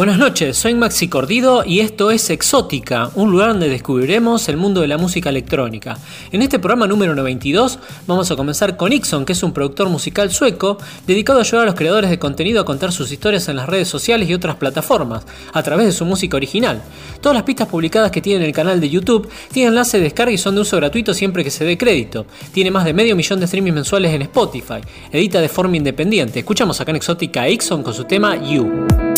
Buenas noches, soy Maxi Cordido y esto es Exótica, un lugar donde descubriremos el mundo de la música electrónica. En este programa número 92 vamos a comenzar con Ixon, que es un productor musical sueco dedicado a ayudar a los creadores de contenido a contar sus historias en las redes sociales y otras plataformas, a través de su música original. Todas las pistas publicadas que tiene en el canal de YouTube tienen enlace de descarga y son de uso gratuito siempre que se dé crédito. Tiene más de medio millón de streamings mensuales en Spotify. Edita de forma independiente. Escuchamos acá en Exótica a Ixon con su tema You.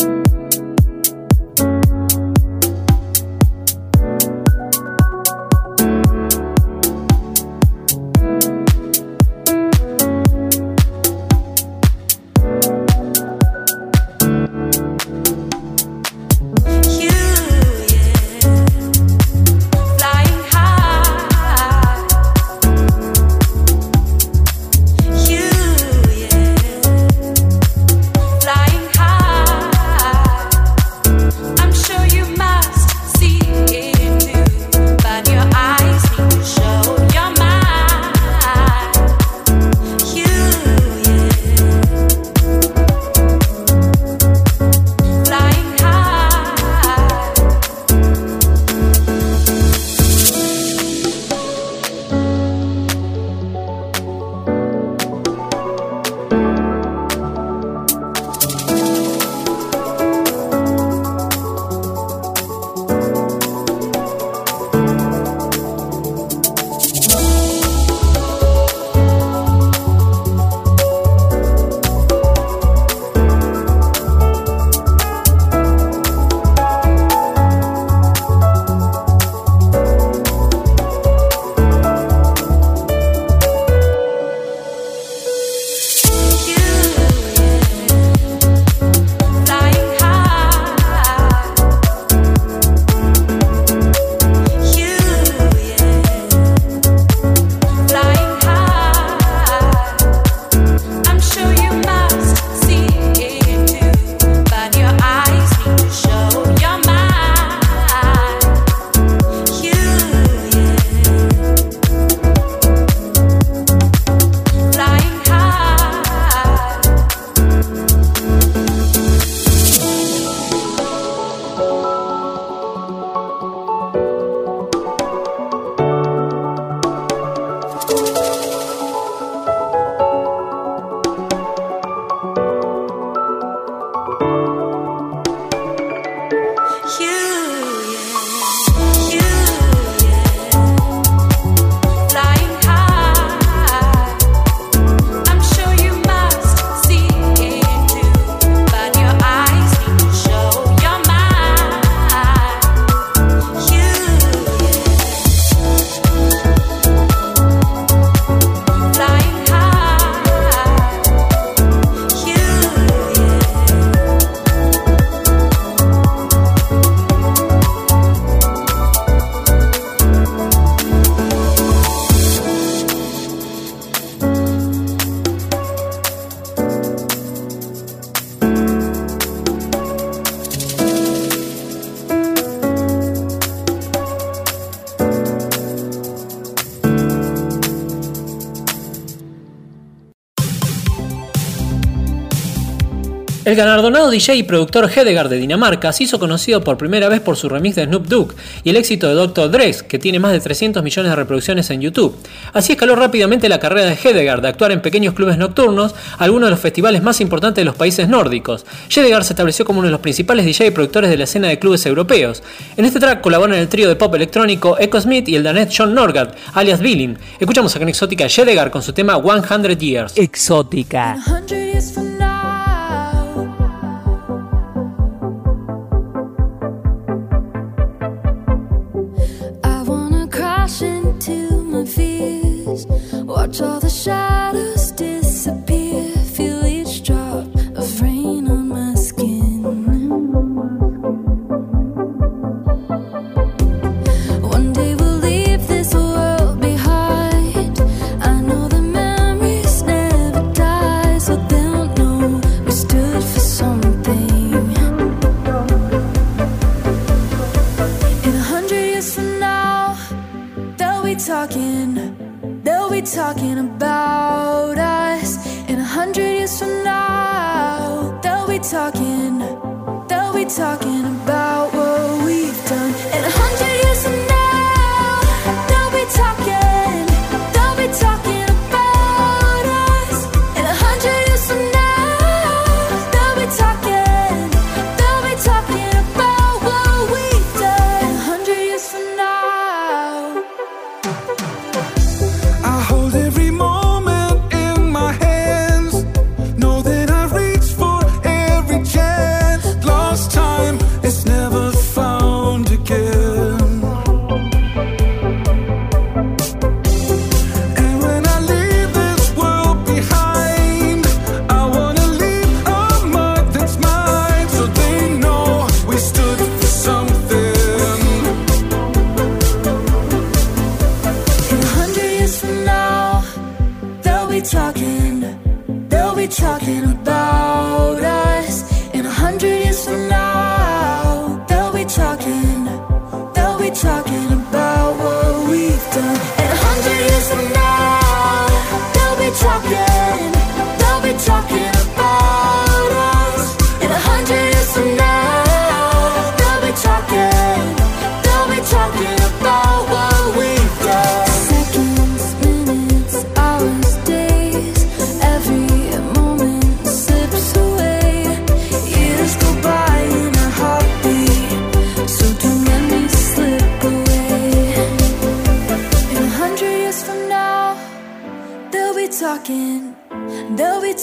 El galardonado DJ y productor Hedegaard de Dinamarca se hizo conocido por primera vez por su remix de Snoop Dogg y el éxito de Dr. Dre, que tiene más de 300 millones de reproducciones en YouTube. Así escaló rápidamente la carrera de Hedegaard de actuar en pequeños clubes nocturnos, algunos de los festivales más importantes de los países nórdicos. Hedegaard se estableció como uno de los principales DJ y productores de la escena de clubes europeos. En este track colaboran el trío de pop electrónico Echo Smith y el danés John Norgard, alias Billing. Escuchamos a en Exótica Hedegaard con su tema 100 Years. Exótica. Watch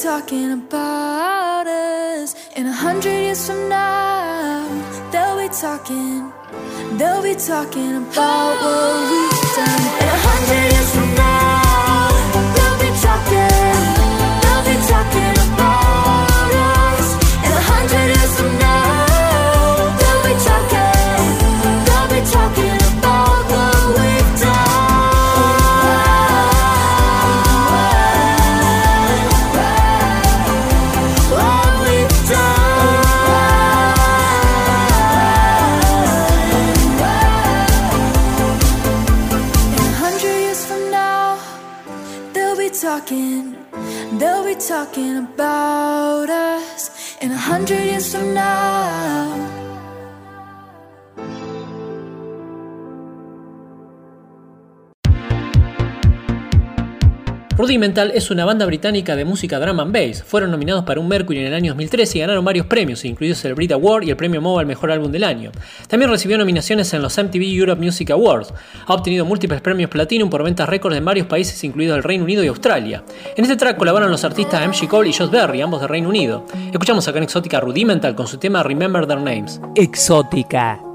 talking about us in a hundred years from now. They'll be talking, they'll be talking about what we've done in a hundred years talking about us in a hundred years from now. Rudimental es una banda británica de música drum and bass. Fueron nominados para un Mercury en el año 2013 y ganaron varios premios, incluidos el Brit Award y el premio MOBA al mejor álbum del año. También recibió nominaciones en los MTV Europe Music Awards. Ha obtenido múltiples premios Platinum por ventas récords en varios países, incluidos el Reino Unido y Australia. En este track colaboran los artistas MG Cole y Josh Berry, ambos del Reino Unido. Escuchamos acá en Exótica Rudimental con su tema Remember Their Names. Exótica.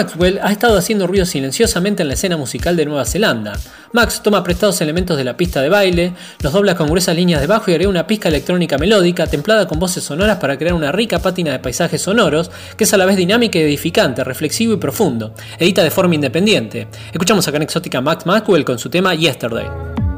Maxwell ha estado haciendo ruido silenciosamente en la escena musical de Nueva Zelanda. Max toma prestados elementos de la pista de baile, los dobla con gruesas líneas de bajo y agrega una pizca electrónica melódica templada con voces sonoras para crear una rica pátina de paisajes sonoros que es a la vez dinámica y edificante, reflexivo y profundo. Edita de forma independiente. Escuchamos acá en Exótica Max Maxwell con su tema Yesterday.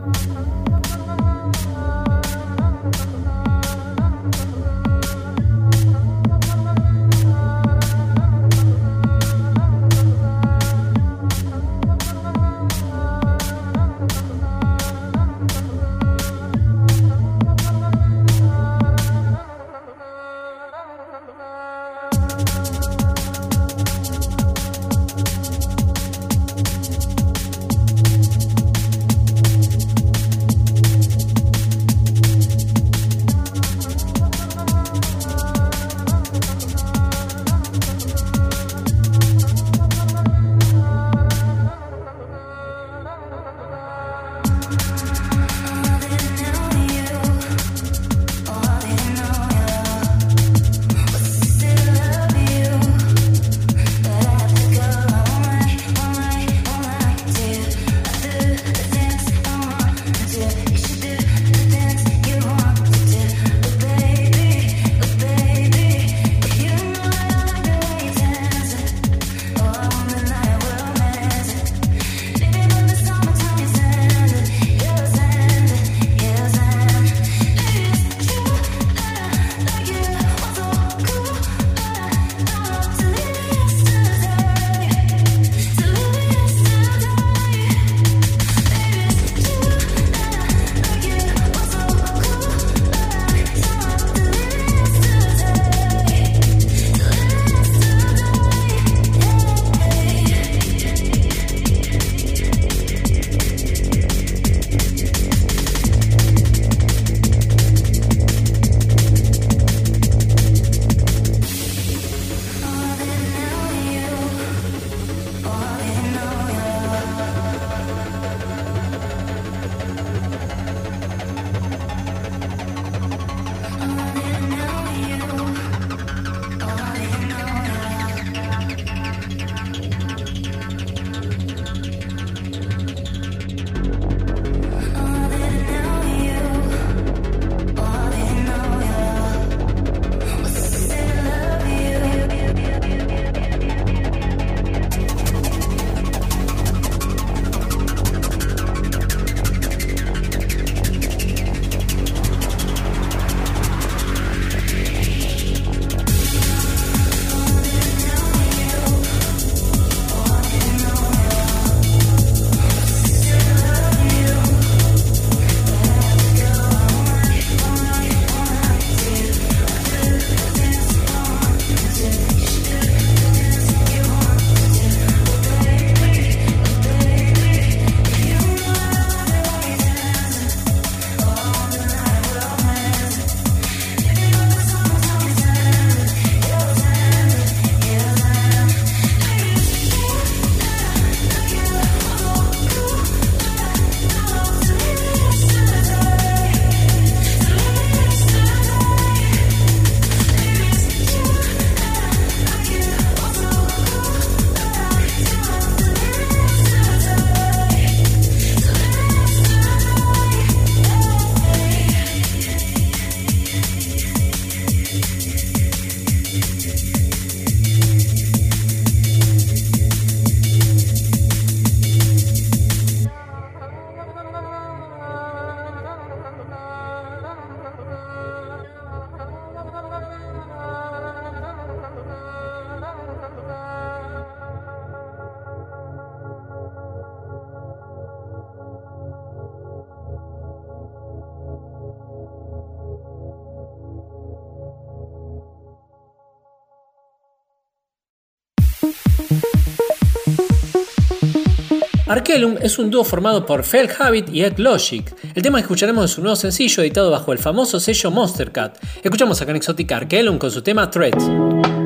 Arkelum es un dúo formado por Fel Habit y Ed Logic. El tema que escucharemos es su nuevo sencillo editado bajo el famoso sello Monster Cat. Escuchamos acá en Exótica Arkelum con su tema Threat.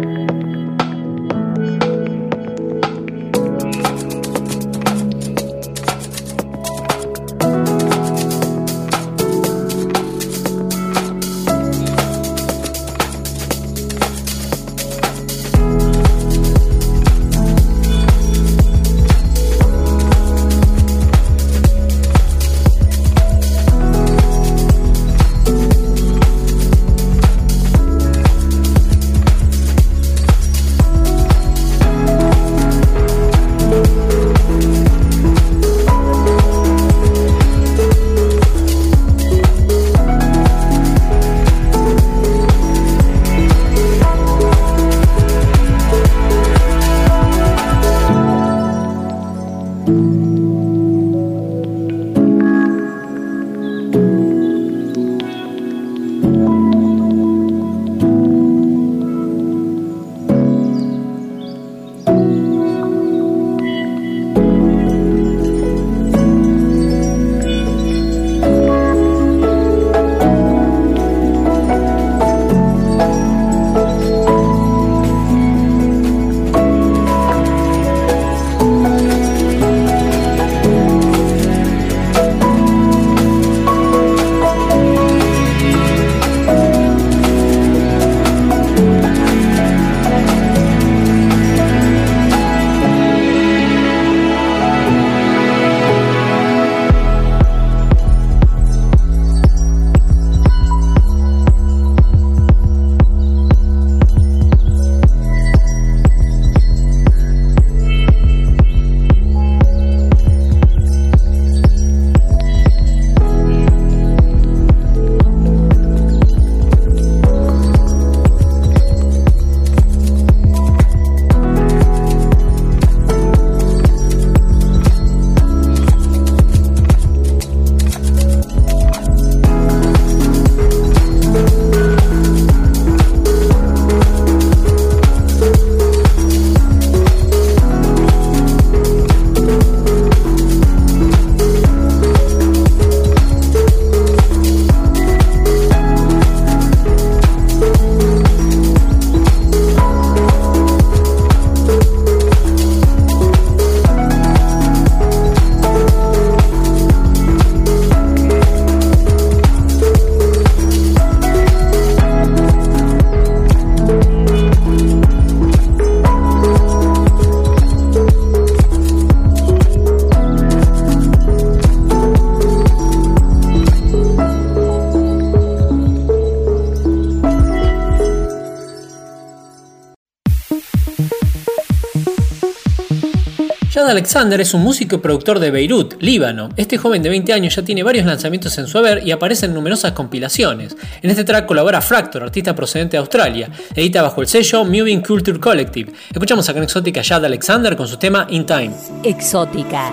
Alexander es un músico y productor de Beirut, Líbano. Este joven de 20 años ya tiene varios lanzamientos en su haber y aparece en numerosas compilaciones. En este track colabora Fractor, artista procedente de Australia. Edita bajo el sello Moving Culture Collective. Escuchamos en Exótica Chad Alexander con su tema In Time. Exótica.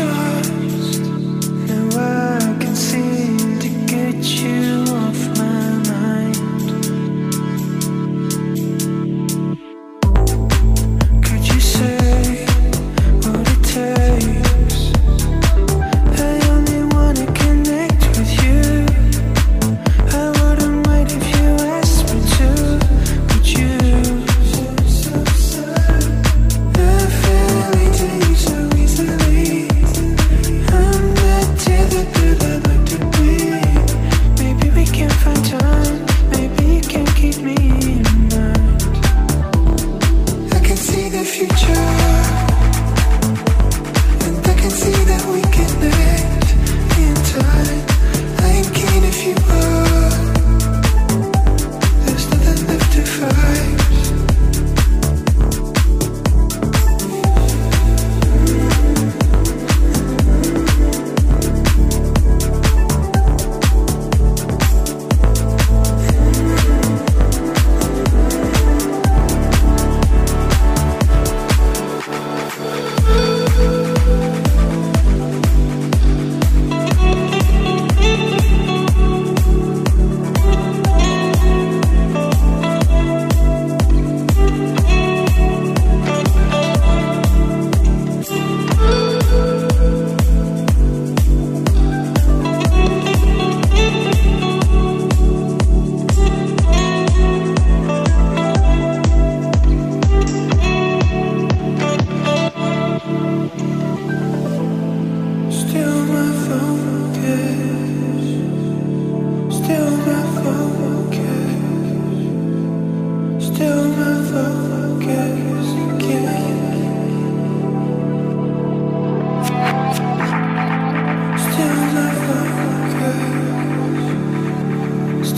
stars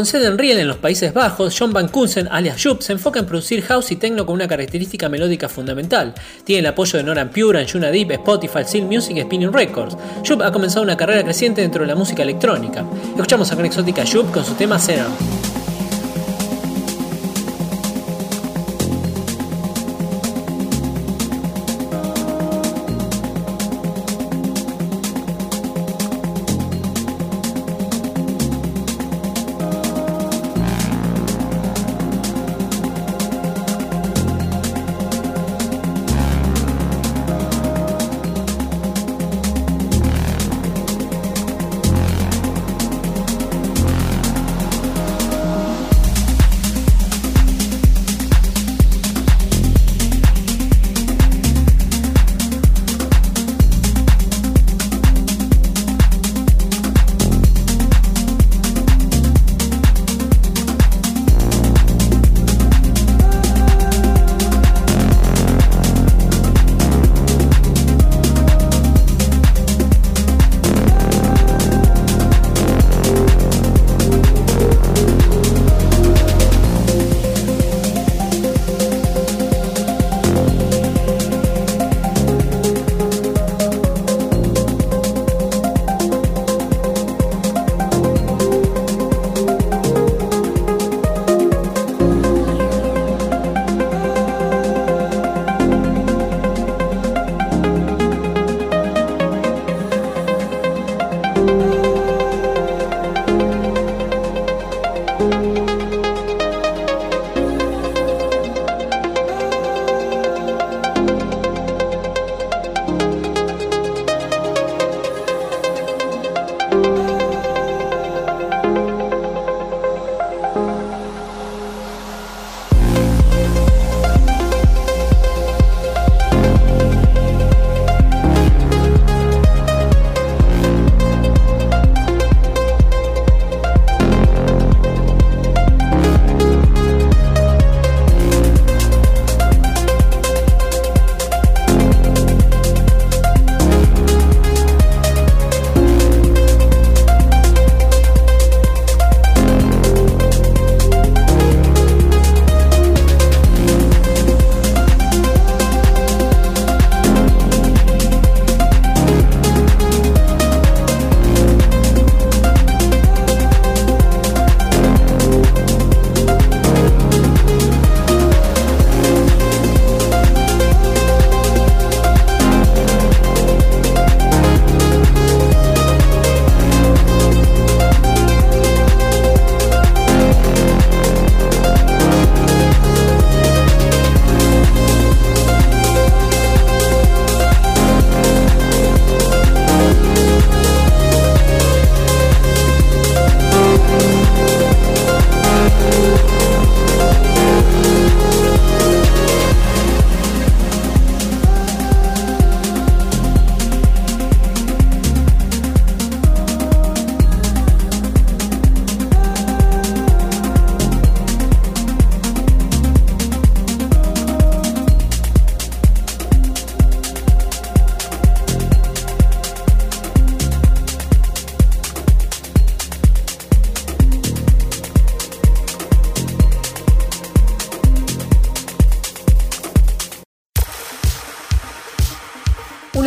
Con sede en Riel en los Países Bajos, John Van Kunsen, alias Jupp, se enfoca en producir house y techno con una característica melódica fundamental. Tiene el apoyo de Noran Pure, Anjuna Deep, Spotify, Seal Music y Spinning Records. Jupp ha comenzado una carrera creciente dentro de la música electrónica. Escuchamos a con exótica Jupp con su tema Serum.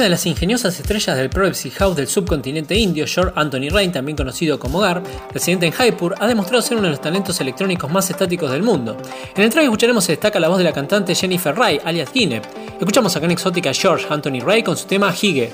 Una de las ingeniosas estrellas del Progressive House del subcontinente indio, George Anthony Rain, también conocido como Gar, residente en Jaipur, ha demostrado ser uno de los talentos electrónicos más estáticos del mundo. En el track escucharemos se destaca la voz de la cantante Jennifer Ray, alias Guinea. Escuchamos acá en exótica George Anthony Ray con su tema Hige.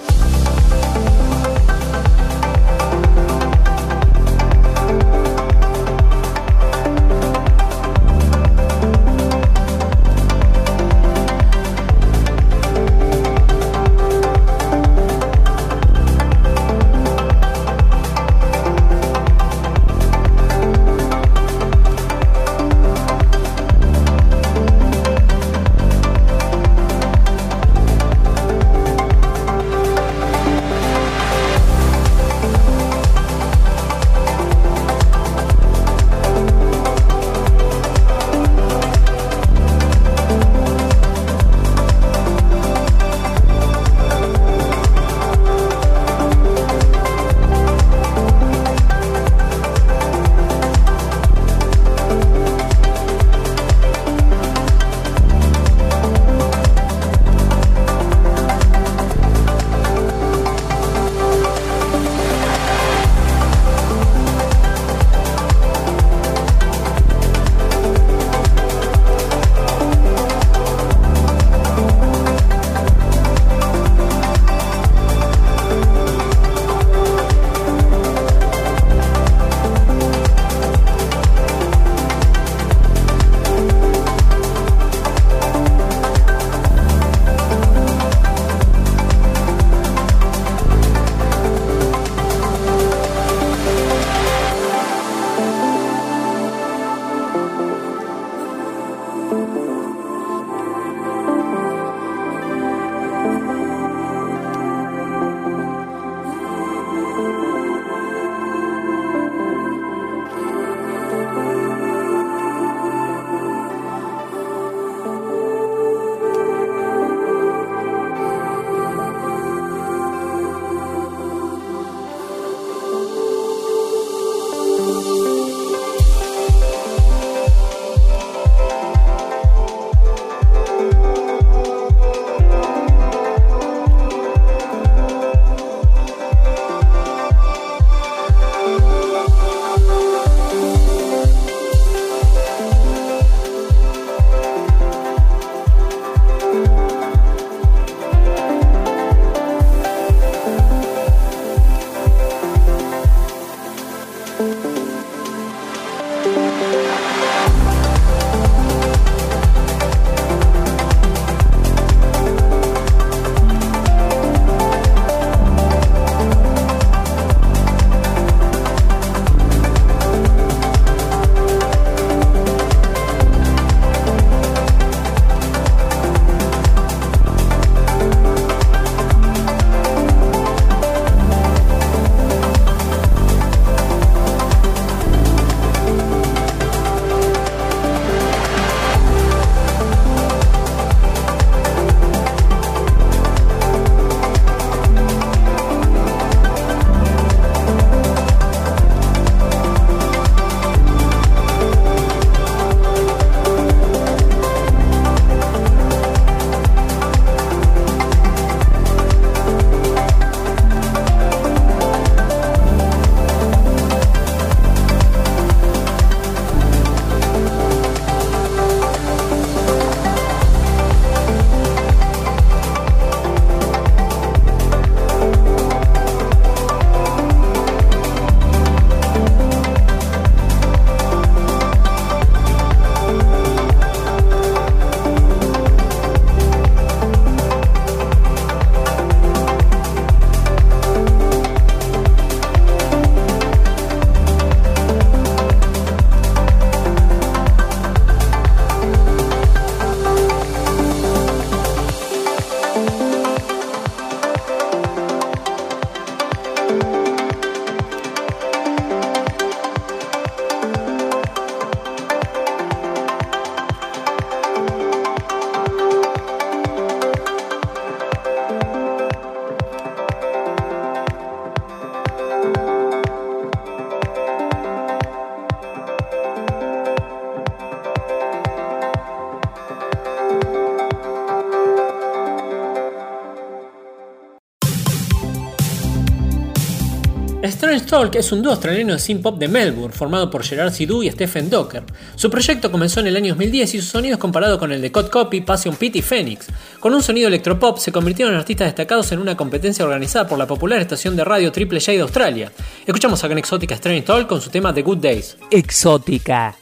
Es un dúo australiano de synth pop de Melbourne, formado por Gerard Sidhu y Stephen Docker. Su proyecto comenzó en el año 2010 y su sonido es comparado con el de Cod Copy, Passion Pit y Phoenix. Con un sonido electropop se convirtieron en artistas destacados en una competencia organizada por la popular estación de radio Triple J de Australia. Escuchamos en Exótica Strange Talk con su tema The Good Days. Exótica.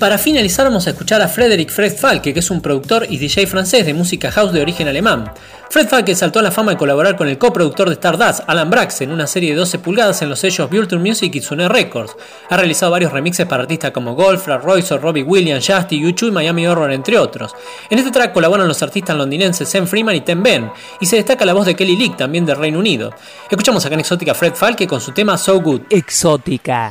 Para finalizar vamos a escuchar a Frederick Fred Falke, que es un productor y DJ francés de música house de origen alemán. Fred Falke saltó a la fama de colaborar con el coproductor de Stardust, Alan Brax, en una serie de 12 pulgadas en los sellos Vulture Music y Tsune Records. Ha realizado varios remixes para artistas como Golf, Royce, Robbie Williams, Justy, U2 y Miami Horror, entre otros. En este track colaboran los artistas londinenses Sam Freeman y Ten Ben, y se destaca la voz de Kelly Leak, también del Reino Unido. Escuchamos acá en Exótica Fred Falke con su tema So Good. Exótica.